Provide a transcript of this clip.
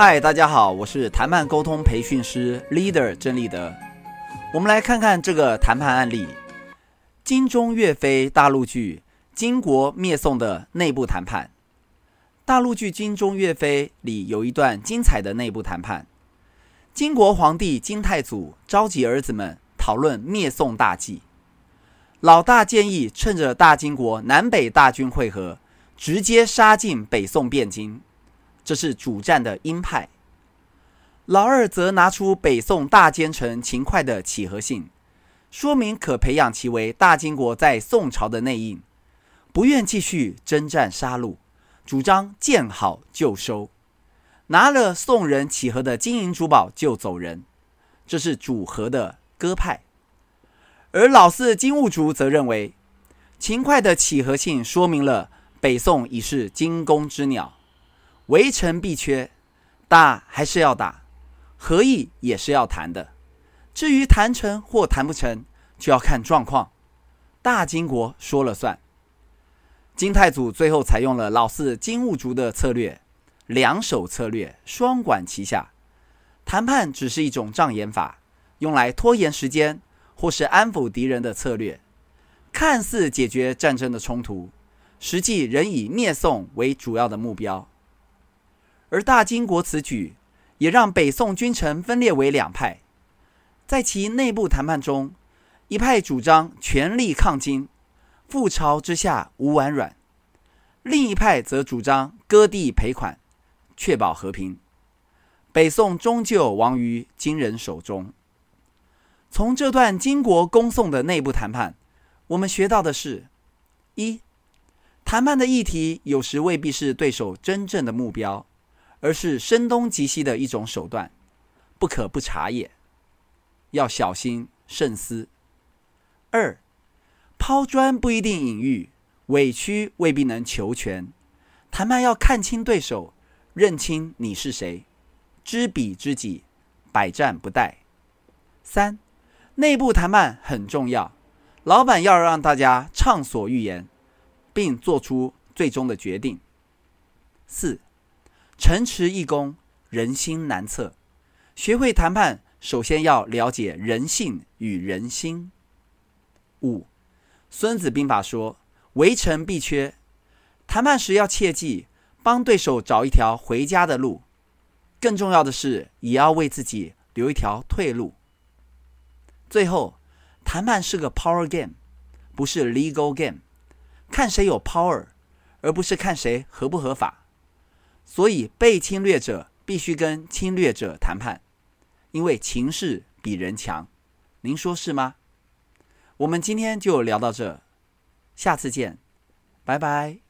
嗨，大家好，我是谈判沟通培训师 Leader 郑立德。我们来看看这个谈判案例：金钟岳飞大陆剧《金国灭宋》的内部谈判。大陆剧《金钟岳飞》里有一段精彩的内部谈判。金国皇帝金太祖召集儿子们讨论灭宋大计。老大建议趁着大金国南北大军会合，直接杀进北宋汴京。这是主战的鹰派。老二则拿出北宋大奸臣秦桧的乞和信，说明可培养其为大金国在宋朝的内应，不愿继续征战杀戮，主张见好就收，拿了宋人乞和的金银珠宝就走人。这是主和的鸽派。而老四金兀术则认为，秦桧的乞和信说明了北宋已是惊弓之鸟。围城必缺，打还是要打，和议也是要谈的。至于谈成或谈不成，就要看状况，大金国说了算。金太祖最后采用了老四金兀术的策略，两手策略，双管齐下。谈判只是一种障眼法，用来拖延时间或是安抚敌人的策略，看似解决战争的冲突，实际仍以灭宋为主要的目标。而大金国此举也让北宋君臣分裂为两派，在其内部谈判中，一派主张全力抗金，覆巢之下无完卵；另一派则主张割地赔款，确保和平。北宋终究亡于金人手中。从这段金国攻宋的内部谈判，我们学到的是：一、谈判的议题有时未必是对手真正的目标。而是声东击西的一种手段，不可不察也，要小心慎思。二，抛砖不一定引玉，委屈未必能求全。谈判要看清对手，认清你是谁，知彼知己，百战不殆。三，内部谈判很重要，老板要让大家畅所欲言，并做出最终的决定。四。城池易攻，人心难测。学会谈判，首先要了解人性与人心。五，《孙子兵法》说：“围城必缺。”谈判时要切记，帮对手找一条回家的路。更重要的是，也要为自己留一条退路。最后，谈判是个 power game，不是 legal game，看谁有 power，而不是看谁合不合法。所以，被侵略者必须跟侵略者谈判，因为情势比人强。您说是吗？我们今天就聊到这，下次见，拜拜。